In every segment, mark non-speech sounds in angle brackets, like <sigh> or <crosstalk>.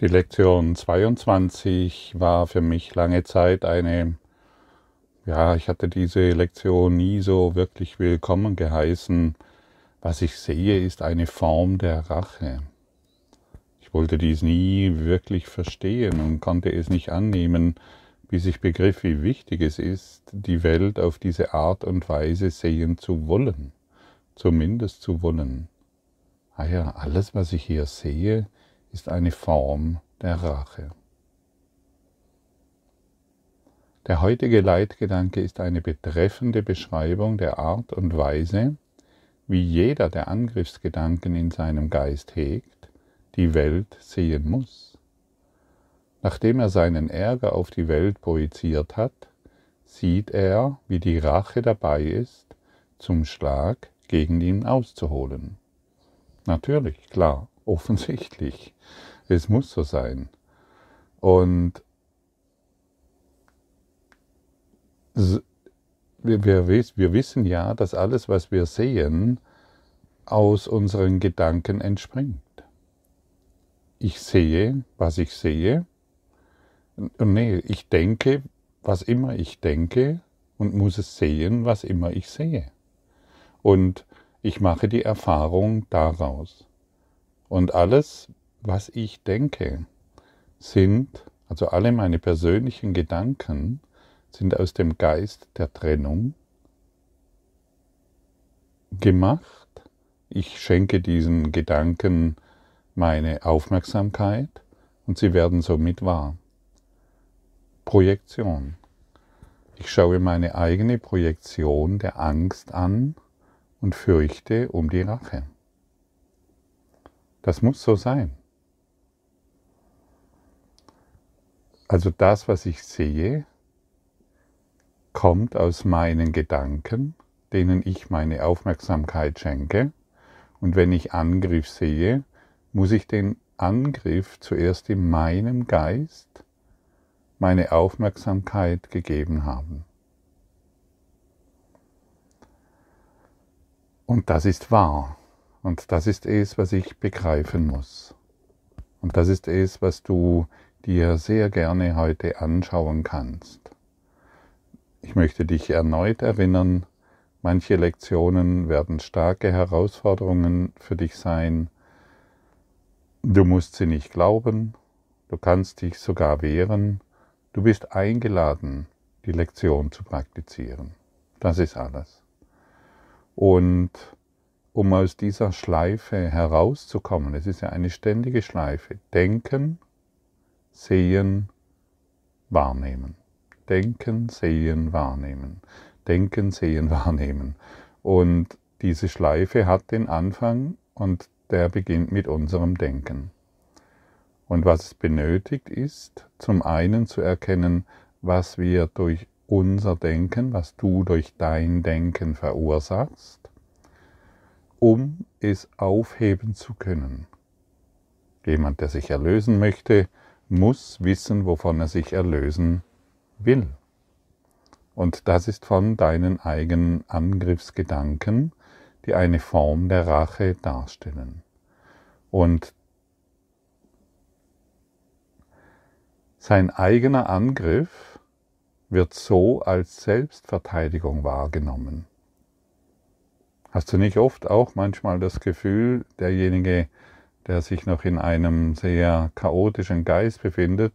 Die Lektion 22 war für mich lange Zeit eine, ja, ich hatte diese Lektion nie so wirklich willkommen geheißen. Was ich sehe, ist eine Form der Rache. Ich wollte dies nie wirklich verstehen und konnte es nicht annehmen, bis ich begriff, wie wichtig es ist, die Welt auf diese Art und Weise sehen zu wollen, zumindest zu wollen. Ah ja, alles, was ich hier sehe, ist eine Form der Rache. Der heutige Leitgedanke ist eine betreffende Beschreibung der Art und Weise, wie jeder der Angriffsgedanken in seinem Geist hegt, die Welt sehen muss. Nachdem er seinen Ärger auf die Welt projiziert hat, sieht er, wie die Rache dabei ist, zum Schlag gegen ihn auszuholen. Natürlich, klar, offensichtlich. Es muss so sein. Und wir, wissen ja, dass alles, was wir sehen, aus unseren Gedanken entspringt. Ich sehe, was ich sehe. Und nee, ich denke, was immer ich denke und muss es sehen, was immer ich sehe. Und ich mache die Erfahrung daraus. Und alles, was ich denke, sind, also alle meine persönlichen Gedanken, sind aus dem Geist der Trennung gemacht. Ich schenke diesen Gedanken meine Aufmerksamkeit und sie werden somit wahr. Projektion. Ich schaue meine eigene Projektion der Angst an und fürchte um die Rache. Das muss so sein. Also das, was ich sehe, kommt aus meinen Gedanken, denen ich meine Aufmerksamkeit schenke. Und wenn ich Angriff sehe, muss ich den Angriff zuerst in meinem Geist meine Aufmerksamkeit gegeben haben. Und das ist wahr. Und das ist es, was ich begreifen muss. Und das ist es, was du dir sehr gerne heute anschauen kannst. Ich möchte dich erneut erinnern, manche Lektionen werden starke Herausforderungen für dich sein. Du musst sie nicht glauben, du kannst dich sogar wehren, du bist eingeladen, die Lektion zu praktizieren. Das ist alles. Und um aus dieser Schleife herauszukommen, es ist ja eine ständige Schleife, denken, sehen, wahrnehmen. Denken, sehen, wahrnehmen. Denken, sehen, <laughs> wahrnehmen. Und diese Schleife hat den Anfang und der beginnt mit unserem Denken. Und was es benötigt ist, zum einen zu erkennen, was wir durch unser Denken, was du durch dein Denken verursachst, um es aufheben zu können. Jemand, der sich erlösen möchte, muss wissen, wovon er sich erlösen will. Und das ist von deinen eigenen Angriffsgedanken, die eine Form der Rache darstellen. Und sein eigener Angriff wird so als Selbstverteidigung wahrgenommen. Hast du nicht oft auch manchmal das Gefühl, derjenige, der sich noch in einem sehr chaotischen Geist befindet,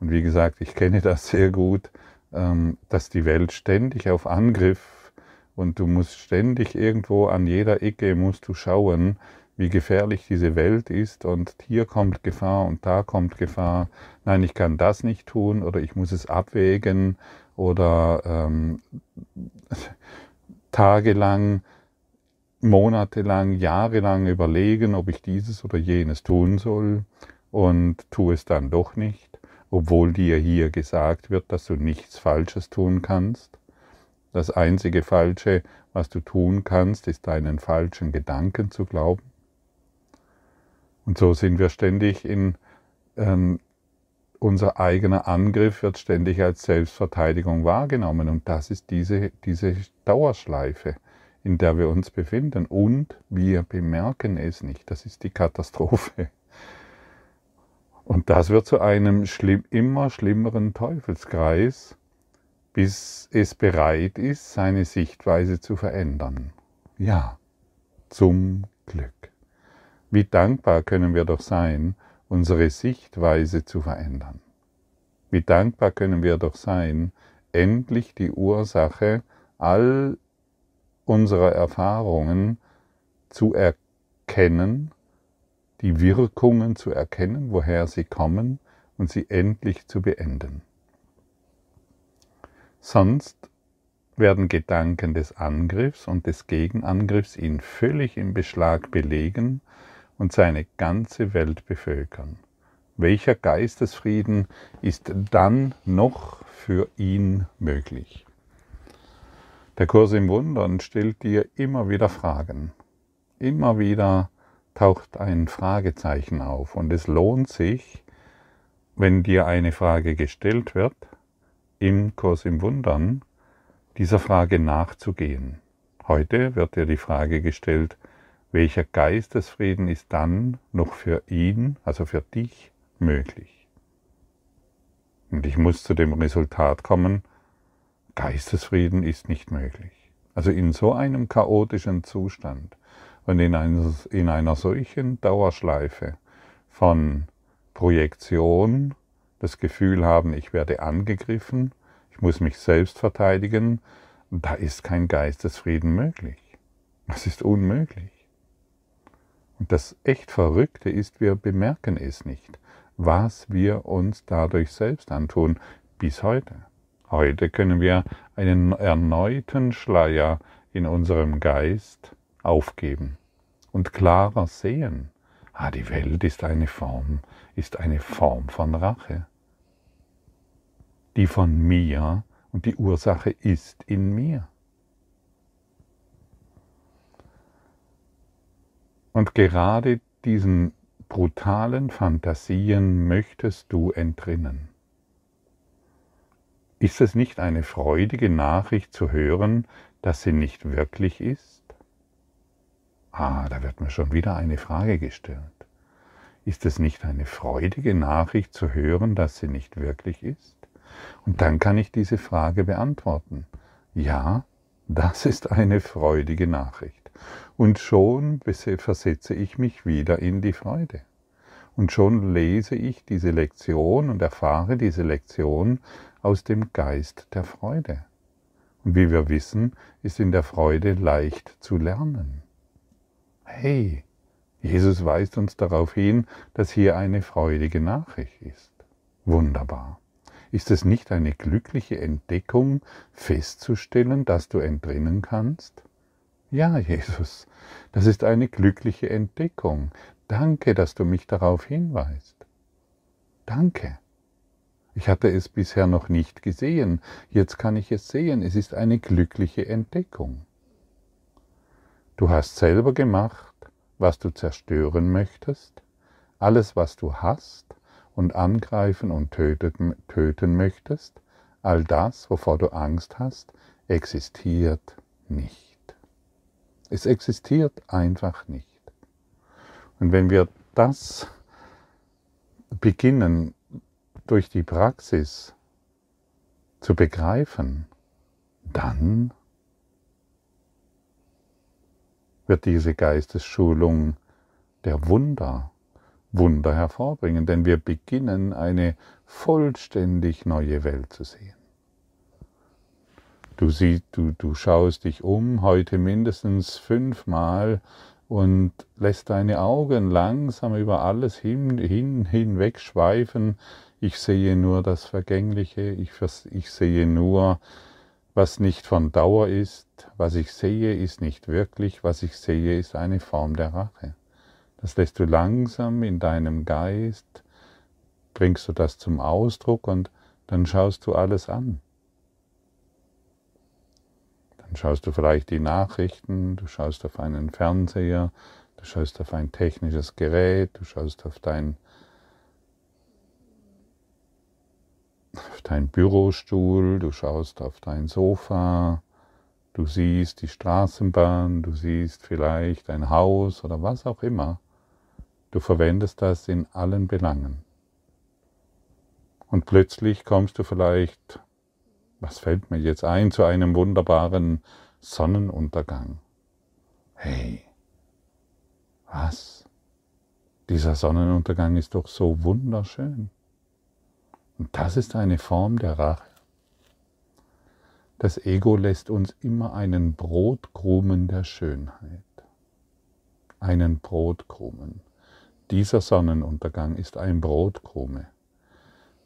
und wie gesagt, ich kenne das sehr gut, ähm, dass die Welt ständig auf Angriff und du musst ständig irgendwo an jeder Ecke musst du schauen, wie gefährlich diese Welt ist und hier kommt Gefahr und da kommt Gefahr. Nein, ich kann das nicht tun oder ich muss es abwägen oder ähm, <laughs> tagelang, monatelang, jahrelang überlegen, ob ich dieses oder jenes tun soll und tue es dann doch nicht, obwohl dir hier gesagt wird, dass du nichts Falsches tun kannst. Das einzige Falsche, was du tun kannst, ist deinen falschen Gedanken zu glauben. Und so sind wir ständig in, ähm, unser eigener Angriff wird ständig als Selbstverteidigung wahrgenommen. Und das ist diese, diese Dauerschleife, in der wir uns befinden. Und wir bemerken es nicht. Das ist die Katastrophe. Und das wird zu einem schlimm, immer schlimmeren Teufelskreis, bis es bereit ist, seine Sichtweise zu verändern. Ja, zum Glück. Wie dankbar können wir doch sein, unsere Sichtweise zu verändern. Wie dankbar können wir doch sein, endlich die Ursache all unserer Erfahrungen zu erkennen, die Wirkungen zu erkennen, woher sie kommen und sie endlich zu beenden. Sonst werden Gedanken des Angriffs und des Gegenangriffs ihn völlig im Beschlag belegen und seine ganze Welt bevölkern. Welcher Geistesfrieden ist dann noch für ihn möglich? Der Kurs im Wundern stellt dir immer wieder Fragen. Immer wieder taucht ein Fragezeichen auf und es lohnt sich, wenn dir eine Frage gestellt wird, im Kurs im Wundern, dieser Frage nachzugehen. Heute wird dir die Frage gestellt, welcher Geistesfrieden ist dann noch für ihn, also für dich, möglich? Und ich muss zu dem Resultat kommen, Geistesfrieden ist nicht möglich. Also in so einem chaotischen Zustand und in einer, in einer solchen Dauerschleife von Projektion, das Gefühl haben, ich werde angegriffen, ich muss mich selbst verteidigen, da ist kein Geistesfrieden möglich. Das ist unmöglich. Und das echt Verrückte ist, wir bemerken es nicht, was wir uns dadurch selbst antun, bis heute. Heute können wir einen erneuten Schleier in unserem Geist aufgeben und klarer sehen. Ah, die Welt ist eine Form, ist eine Form von Rache. Die von mir und die Ursache ist in mir. Und gerade diesen brutalen Fantasien möchtest du entrinnen. Ist es nicht eine freudige Nachricht zu hören, dass sie nicht wirklich ist? Ah, da wird mir schon wieder eine Frage gestellt. Ist es nicht eine freudige Nachricht zu hören, dass sie nicht wirklich ist? Und dann kann ich diese Frage beantworten. Ja, das ist eine freudige Nachricht. Und schon versetze ich mich wieder in die Freude. Und schon lese ich diese Lektion und erfahre diese Lektion aus dem Geist der Freude. Und wie wir wissen, ist in der Freude leicht zu lernen. Hey, Jesus weist uns darauf hin, dass hier eine freudige Nachricht ist. Wunderbar. Ist es nicht eine glückliche Entdeckung, festzustellen, dass du entrinnen kannst? Ja, Jesus, das ist eine glückliche Entdeckung. Danke, dass du mich darauf hinweist. Danke. Ich hatte es bisher noch nicht gesehen, jetzt kann ich es sehen, es ist eine glückliche Entdeckung. Du hast selber gemacht, was du zerstören möchtest, alles, was du hast und angreifen und töten, töten möchtest, all das, wovor du Angst hast, existiert nicht. Es existiert einfach nicht. Und wenn wir das beginnen durch die Praxis zu begreifen, dann wird diese Geistesschulung der Wunder, Wunder hervorbringen, denn wir beginnen eine vollständig neue Welt zu sehen. Du, siehst, du, du schaust dich um, heute mindestens fünfmal und lässt deine Augen langsam über alles hin, hin, hinweg schweifen, ich sehe nur das Vergängliche, ich, ich sehe nur, was nicht von Dauer ist, was ich sehe, ist nicht wirklich, was ich sehe, ist eine Form der Rache. Das lässt du langsam in deinem Geist, bringst du das zum Ausdruck und dann schaust du alles an. Dann schaust du vielleicht die Nachrichten, du schaust auf einen Fernseher, du schaust auf ein technisches Gerät, du schaust auf dein auf deinen Bürostuhl, du schaust auf dein Sofa, du siehst die Straßenbahn, du siehst vielleicht ein Haus oder was auch immer. Du verwendest das in allen Belangen. Und plötzlich kommst du vielleicht, was fällt mir jetzt ein, zu einem wunderbaren Sonnenuntergang. Hey, was? Dieser Sonnenuntergang ist doch so wunderschön. Und das ist eine Form der Rache. Das Ego lässt uns immer einen Brotkrumen der Schönheit. Einen Brotkrumen. Dieser Sonnenuntergang ist ein Brotkrume.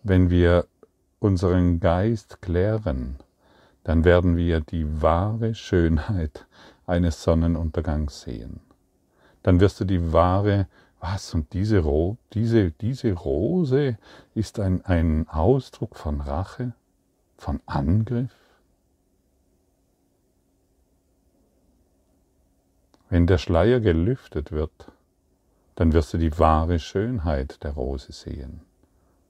Wenn wir unseren Geist klären, dann werden wir die wahre Schönheit eines Sonnenuntergangs sehen. Dann wirst du die wahre, was, und diese, Ro diese, diese Rose ist ein, ein Ausdruck von Rache, von Angriff. Wenn der Schleier gelüftet wird, dann wirst du die wahre Schönheit der Rose sehen.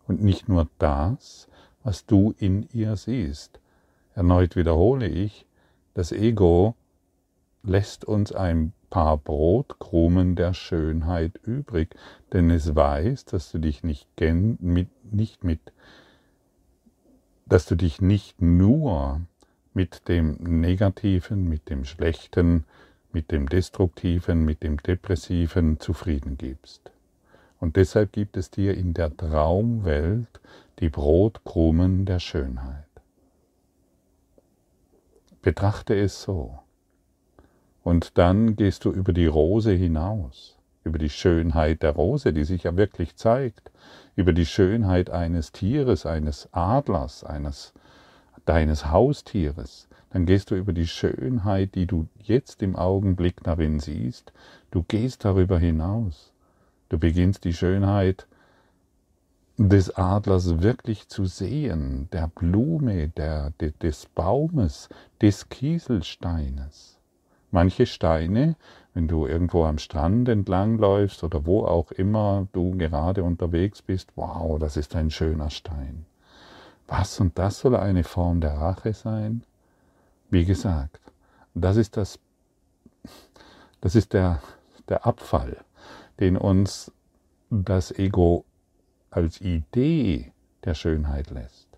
Und nicht nur das, was du in ihr siehst. Erneut wiederhole ich, das Ego lässt uns ein paar Brotkrumen der Schönheit übrig, denn es weiß, dass du dich nicht, mit, nicht mit, dass du dich nicht nur mit dem Negativen, mit dem Schlechten, mit dem Destruktiven, mit dem Depressiven zufrieden gibst. Und deshalb gibt es dir in der Traumwelt die Brotkrumen der Schönheit. Betrachte es so. Und dann gehst du über die Rose hinaus, über die Schönheit der Rose, die sich ja wirklich zeigt, über die Schönheit eines Tieres, eines Adlers, eines deines Haustieres, dann gehst du über die Schönheit, die du jetzt im Augenblick darin siehst, du gehst darüber hinaus. Du beginnst die Schönheit des Adlers wirklich zu sehen, der Blume, der, des Baumes, des Kieselsteines. Manche Steine, wenn du irgendwo am Strand entlangläufst oder wo auch immer du gerade unterwegs bist, wow, das ist ein schöner Stein. Was und das soll eine Form der Rache sein? Wie gesagt, das ist das, das ist der, der Abfall, den uns das Ego als Idee der Schönheit lässt.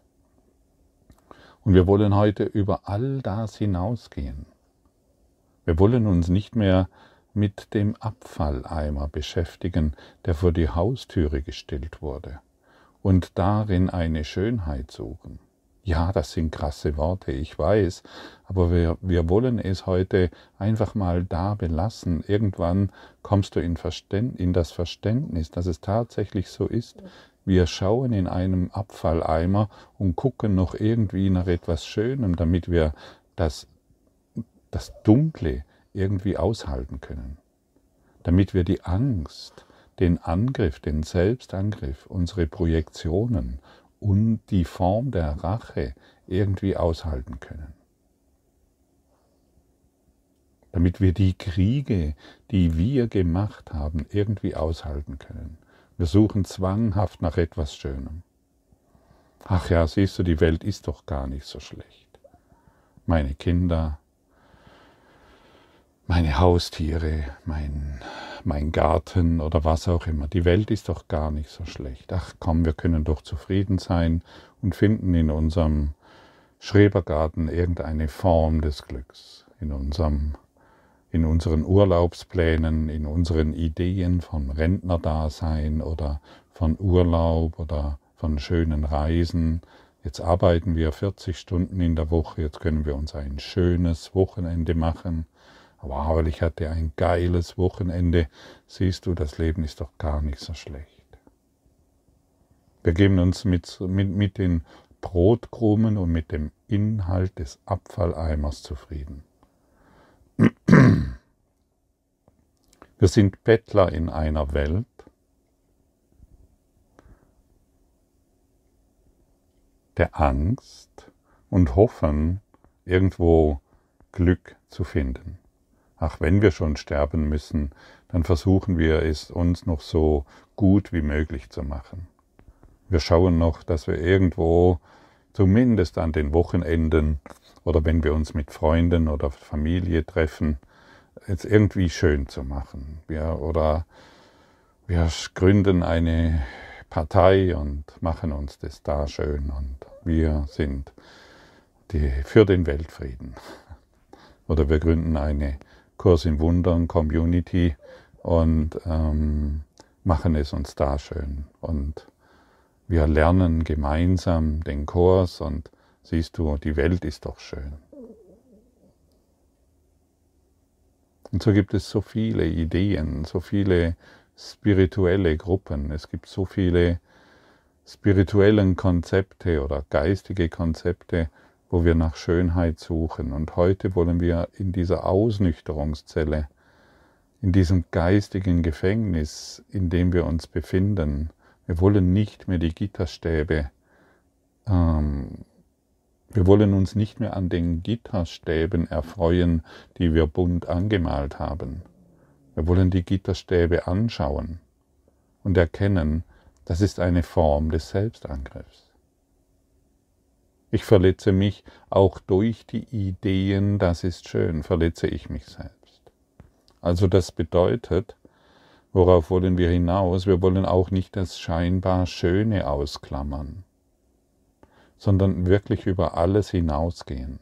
Und wir wollen heute über all das hinausgehen. Wir wollen uns nicht mehr mit dem Abfalleimer beschäftigen, der vor die Haustüre gestellt wurde, und darin eine Schönheit suchen. Ja, das sind krasse Worte, ich weiß, aber wir, wir wollen es heute einfach mal da belassen. Irgendwann kommst du in, in das Verständnis, dass es tatsächlich so ist. Wir schauen in einem Abfalleimer und gucken noch irgendwie nach etwas Schönem, damit wir das, das Dunkle irgendwie aushalten können. Damit wir die Angst, den Angriff, den Selbstangriff, unsere Projektionen, und die Form der Rache irgendwie aushalten können. Damit wir die Kriege, die wir gemacht haben, irgendwie aushalten können. Wir suchen zwanghaft nach etwas Schönem. Ach ja, siehst du, die Welt ist doch gar nicht so schlecht. Meine Kinder, meine Haustiere, mein mein Garten oder was auch immer. Die Welt ist doch gar nicht so schlecht. Ach komm, wir können doch zufrieden sein und finden in unserem Schrebergarten irgendeine Form des Glücks, in unserem in unseren Urlaubsplänen, in unseren Ideen von Rentnerdasein oder von Urlaub oder von schönen Reisen. Jetzt arbeiten wir 40 Stunden in der Woche, jetzt können wir uns ein schönes Wochenende machen wow, ich hatte ein geiles Wochenende, siehst du, das Leben ist doch gar nicht so schlecht. Wir geben uns mit, mit, mit den Brotkrumen und mit dem Inhalt des Abfalleimers zufrieden. Wir sind Bettler in einer Welt, der Angst und hoffen, irgendwo Glück zu finden ach, wenn wir schon sterben müssen, dann versuchen wir es uns noch so gut wie möglich zu machen. Wir schauen noch, dass wir irgendwo, zumindest an den Wochenenden oder wenn wir uns mit Freunden oder Familie treffen, es irgendwie schön zu machen. Ja, oder wir gründen eine Partei und machen uns das da schön und wir sind die, für den Weltfrieden. <laughs> Oder wir gründen eine Kurs in Wundern Community und ähm, machen es uns da schön. Und wir lernen gemeinsam den Kurs und siehst du, die Welt ist doch schön. Und so gibt es so viele Ideen, so viele spirituelle Gruppen, es gibt so viele spirituellen Konzepte oder geistige Konzepte, wo wir nach Schönheit suchen. Und heute wollen wir in dieser Ausnüchterungszelle, in diesem geistigen Gefängnis, in dem wir uns befinden, wir wollen nicht mehr die Gitterstäbe, ähm, wir wollen uns nicht mehr an den Gitterstäben erfreuen, die wir bunt angemalt haben. Wir wollen die Gitterstäbe anschauen und erkennen, das ist eine Form des Selbstangriffs. Ich verletze mich auch durch die Ideen, das ist schön, verletze ich mich selbst. Also das bedeutet, worauf wollen wir hinaus? Wir wollen auch nicht das scheinbar Schöne ausklammern, sondern wirklich über alles hinausgehen.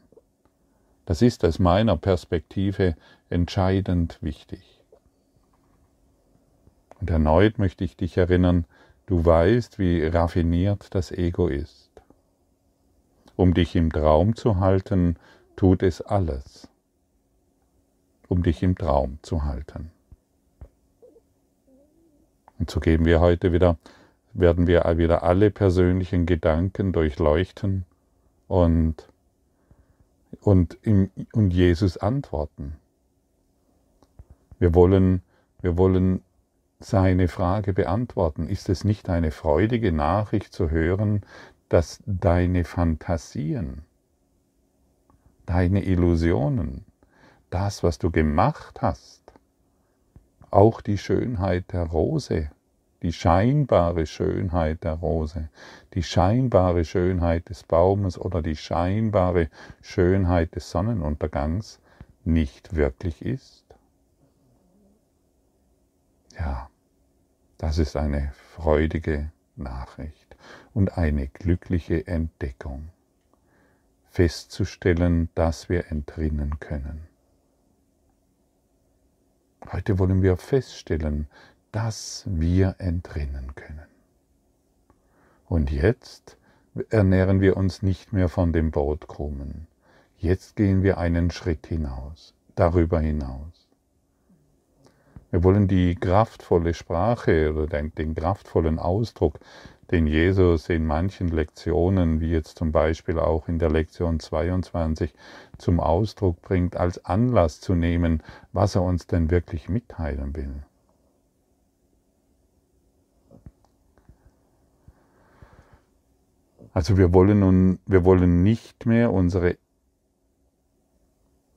Das ist aus meiner Perspektive entscheidend wichtig. Und erneut möchte ich dich erinnern, du weißt, wie raffiniert das Ego ist. Um dich im Traum zu halten, tut es alles, um dich im Traum zu halten. Und so geben wir heute wieder, werden wir wieder alle persönlichen Gedanken durchleuchten und, und, im, und Jesus antworten. Wir wollen, wir wollen seine Frage beantworten. Ist es nicht eine freudige Nachricht zu hören, dass deine Fantasien, deine Illusionen, das, was du gemacht hast, auch die Schönheit der Rose, die scheinbare Schönheit der Rose, die scheinbare Schönheit des Baumes oder die scheinbare Schönheit des Sonnenuntergangs nicht wirklich ist? Ja, das ist eine freudige Nachricht und eine glückliche Entdeckung, festzustellen, dass wir entrinnen können. Heute wollen wir feststellen, dass wir entrinnen können. Und jetzt ernähren wir uns nicht mehr von dem Brotkrumen. Jetzt gehen wir einen Schritt hinaus, darüber hinaus. Wir wollen die kraftvolle Sprache oder den, den kraftvollen Ausdruck den Jesus in manchen Lektionen, wie jetzt zum Beispiel auch in der Lektion 22, zum Ausdruck bringt, als Anlass zu nehmen, was er uns denn wirklich mitteilen will. Also wir wollen, nun, wir wollen nicht mehr unsere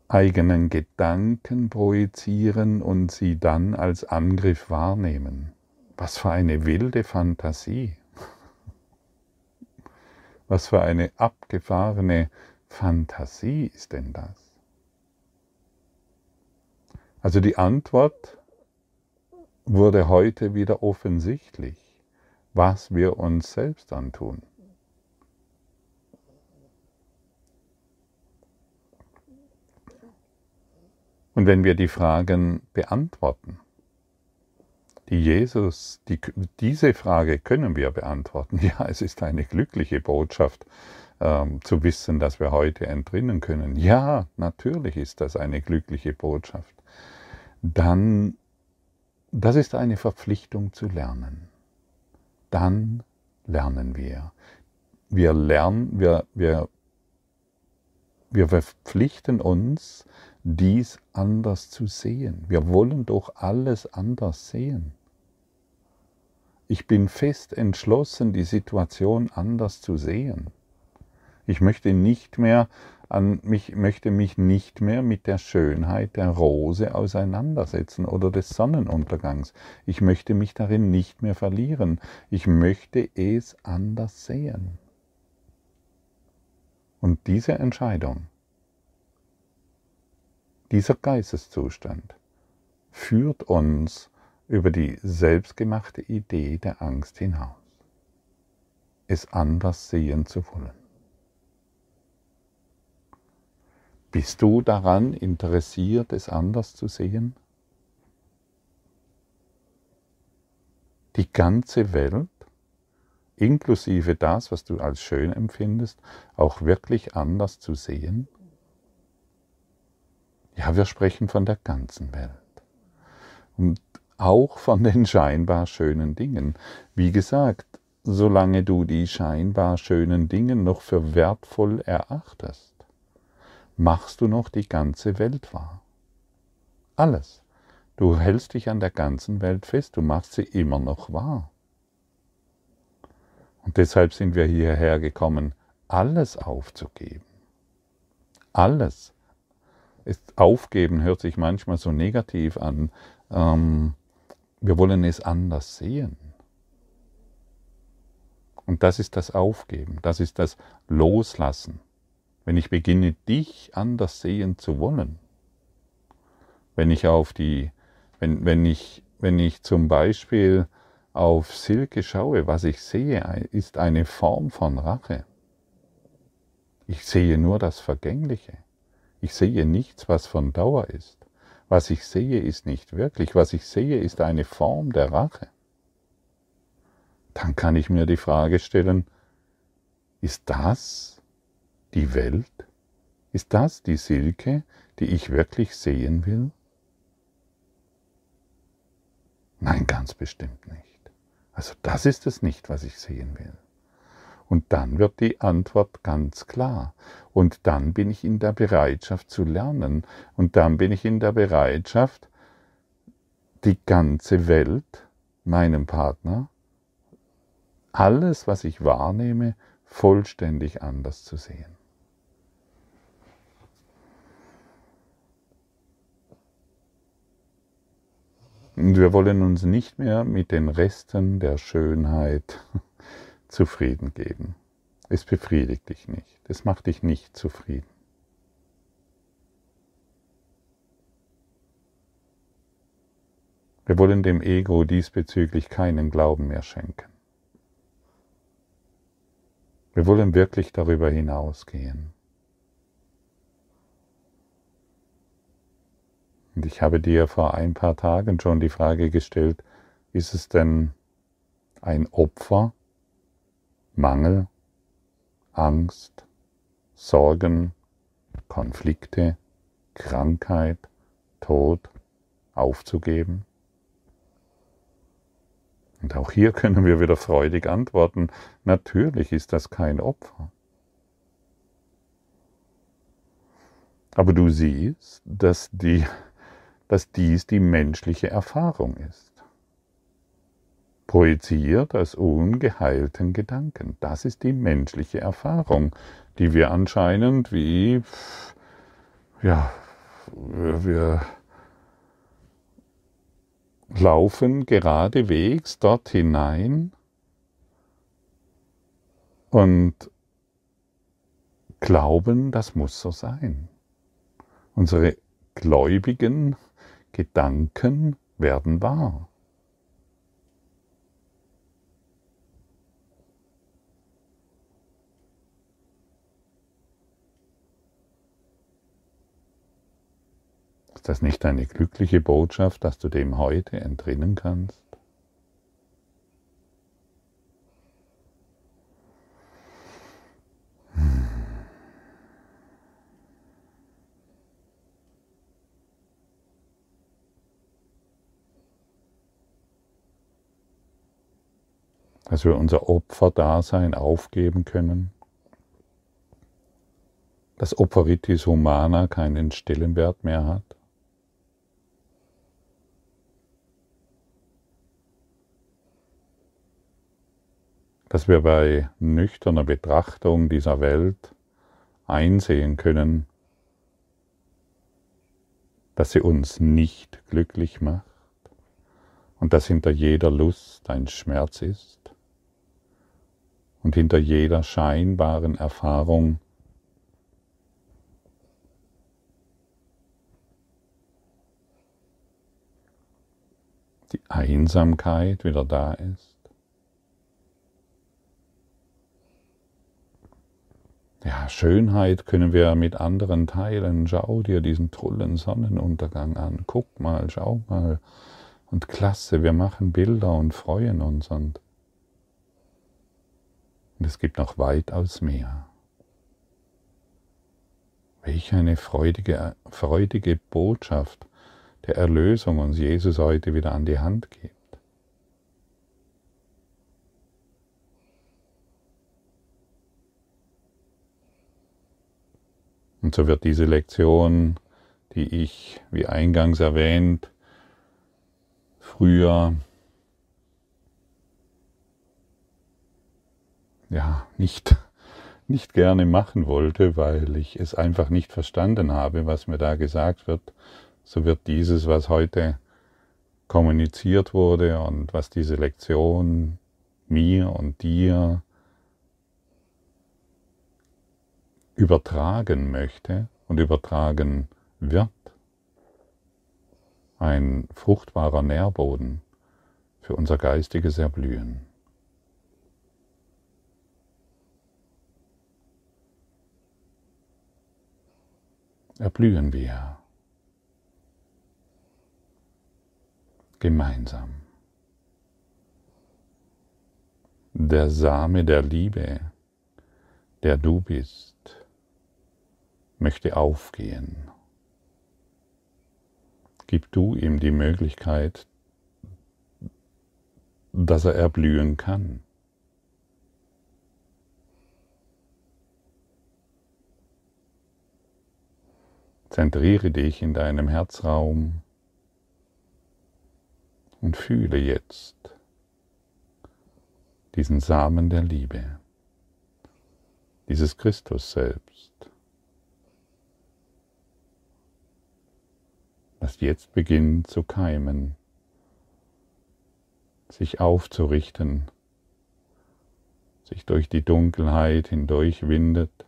eigenen Gedanken projizieren und sie dann als Angriff wahrnehmen. Was für eine wilde Fantasie. Was für eine abgefahrene Fantasie ist denn das? Also die Antwort wurde heute wieder offensichtlich, was wir uns selbst antun. Und wenn wir die Fragen beantworten, Jesus, die, diese Frage können wir beantworten. <laughs> Ja, es ist eine glückliche Botschaft ähm, zu wissen, dass wir heute entrinnen können. Ja, natürlich ist das eine glückliche Botschaft. Dann, das ist eine Verpflichtung zu lernen. Dann lernen wir. Wir lernen, wir, wir, wir verpflichten uns, dies anders zu sehen. Wir wollen doch alles anders sehen. Ich bin fest entschlossen, die Situation anders zu sehen. Ich möchte nicht mehr an mich, möchte mich nicht mehr mit der Schönheit der Rose auseinandersetzen oder des Sonnenuntergangs. Ich möchte mich darin nicht mehr verlieren. Ich möchte es anders sehen. Und diese Entscheidung, dieser Geisteszustand führt uns über die selbstgemachte Idee der Angst hinaus. es anders sehen zu wollen. Bist du daran interessiert, es anders zu sehen? Die ganze Welt, inklusive das, was du als schön empfindest, auch wirklich anders zu sehen? Ja, wir sprechen von der ganzen Welt. Und auch von den scheinbar schönen Dingen. Wie gesagt, solange du die scheinbar schönen Dinge noch für wertvoll erachtest, machst du noch die ganze Welt wahr. Alles. Du hältst dich an der ganzen Welt fest, du machst sie immer noch wahr. Und deshalb sind wir hierher gekommen, alles aufzugeben. Alles. Ist aufgeben hört sich manchmal so negativ an. Ähm, wir wollen es anders sehen. Und das ist das Aufgeben, das ist das Loslassen wenn ich beginne, dich anders sehen zu wollen, wenn ich auf die, wenn, wenn ich, wenn ich zum Beispiel auf Silke schaue, was ich sehe, ist eine Form von Rache. Ich sehe nur das Vergängliche. Ich sehe nichts, was von Dauer ist. Was ich sehe, ist nicht wirklich. Was ich sehe, ist eine Form der Rache. Dann kann ich mir die Frage stellen, ist das die Welt? Ist das die Silke, die ich wirklich sehen will? Nein, ganz bestimmt nicht. Also das ist es nicht, was ich sehen will. Und dann wird die Antwort ganz klar. Und dann bin ich in der Bereitschaft zu lernen. Und dann bin ich in der Bereitschaft, die ganze Welt, meinem Partner, alles, was ich wahrnehme, vollständig anders zu sehen. Und wir wollen uns nicht mehr mit den Resten der Schönheit zufrieden geben. Es befriedigt dich nicht. Es macht dich nicht zufrieden. Wir wollen dem Ego diesbezüglich keinen Glauben mehr schenken. Wir wollen wirklich darüber hinausgehen. Und ich habe dir vor ein paar Tagen schon die Frage gestellt, ist es denn ein Opfer, Mangel, Angst, Sorgen, Konflikte, Krankheit, Tod aufzugeben? Und auch hier können wir wieder freudig antworten, natürlich ist das kein Opfer. Aber du siehst, dass die dass dies die menschliche Erfahrung ist. Projiziert als ungeheilten Gedanken. Das ist die menschliche Erfahrung, die wir anscheinend wie, ja, wir laufen geradewegs dort hinein und glauben, das muss so sein. Unsere Gläubigen Gedanken werden wahr. Ist das nicht eine glückliche Botschaft, dass du dem heute entrinnen kannst? dass wir unser Opferdasein aufgeben können, dass Opferitis Humana keinen Stellenwert mehr hat. Dass wir bei nüchterner Betrachtung dieser Welt einsehen können, dass sie uns nicht glücklich macht und dass hinter jeder Lust ein Schmerz ist und hinter jeder scheinbaren Erfahrung die Einsamkeit wieder da ist. Ja, Schönheit können wir mit anderen teilen. Schau dir diesen tollen Sonnenuntergang an. Guck mal, schau mal. Und klasse, wir machen Bilder und freuen uns. Und, und es gibt noch weitaus mehr. Welch eine freudige, freudige Botschaft der Erlösung uns Jesus heute wieder an die Hand gibt. Und so wird diese Lektion, die ich, wie eingangs erwähnt, früher ja nicht, <laughs> nicht gerne machen wollte, weil ich es einfach nicht verstanden habe, was mir da gesagt wird, so wird dieses, was heute kommuniziert wurde und was diese Lektion mir und dir übertragen möchte und übertragen wird, ein fruchtbarer Nährboden für unser geistiges Erblühen. Erblühen wir gemeinsam. Der Same der Liebe, der du bist, möchte aufgehen. Gib du ihm die Möglichkeit, dass er erblühen kann. Zentriere dich in deinem Herzraum und fühle jetzt diesen Samen der Liebe, dieses Christus selbst. Das jetzt beginnt zu keimen, sich aufzurichten, sich durch die Dunkelheit hindurch windet,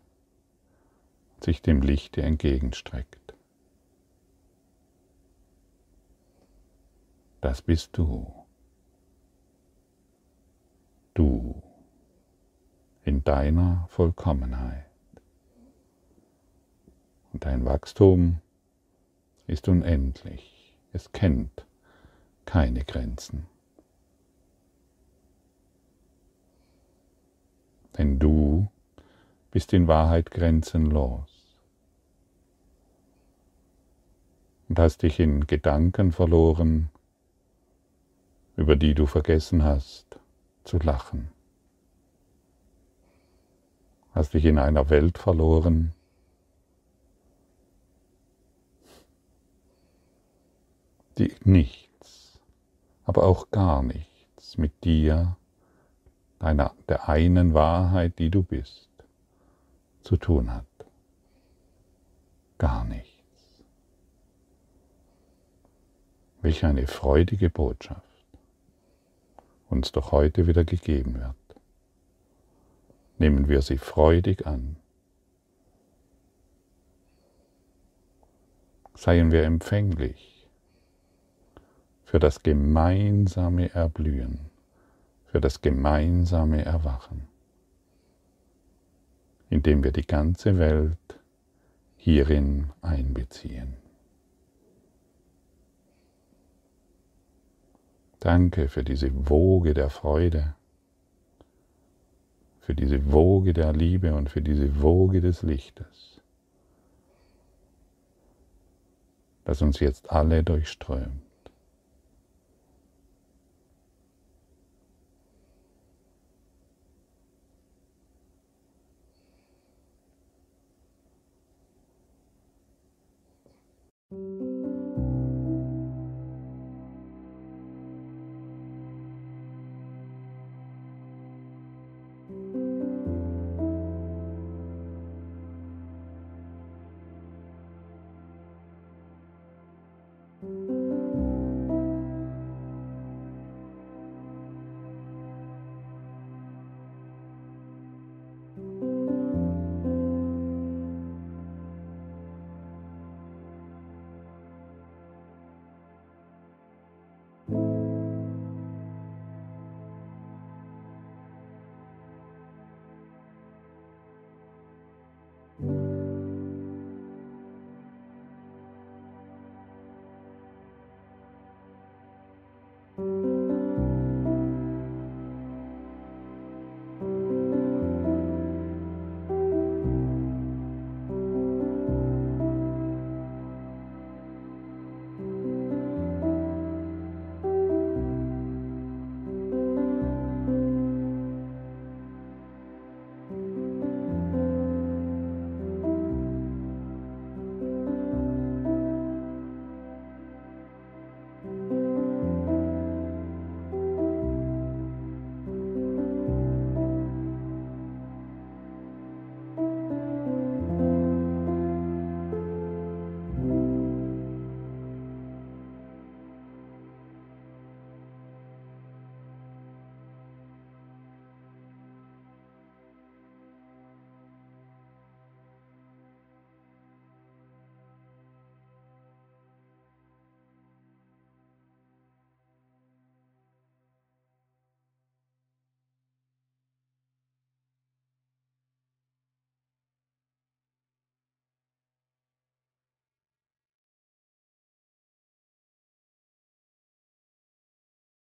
sich dem Lichte entgegenstreckt. Das bist du. Du in deiner Vollkommenheit. Und dein Wachstum ist unendlich. Es kennt keine Grenzen. Denn du bist in Wahrheit grenzenlos und hast dich in Gedanken verloren, über die du vergessen hast zu lachen. Hast dich in einer Welt verloren, die nichts, aber auch gar nichts mit dir, deiner, der einen Wahrheit, die du bist, zu tun hat. Gar nichts. Welch eine freudige Botschaft uns doch heute wieder gegeben wird. Nehmen wir sie freudig an. Seien wir empfänglich für das gemeinsame Erblühen, für das gemeinsame Erwachen, indem wir die ganze Welt hierin einbeziehen. Danke für diese Woge der Freude, für diese Woge der Liebe und für diese Woge des Lichtes, das uns jetzt alle durchströmt.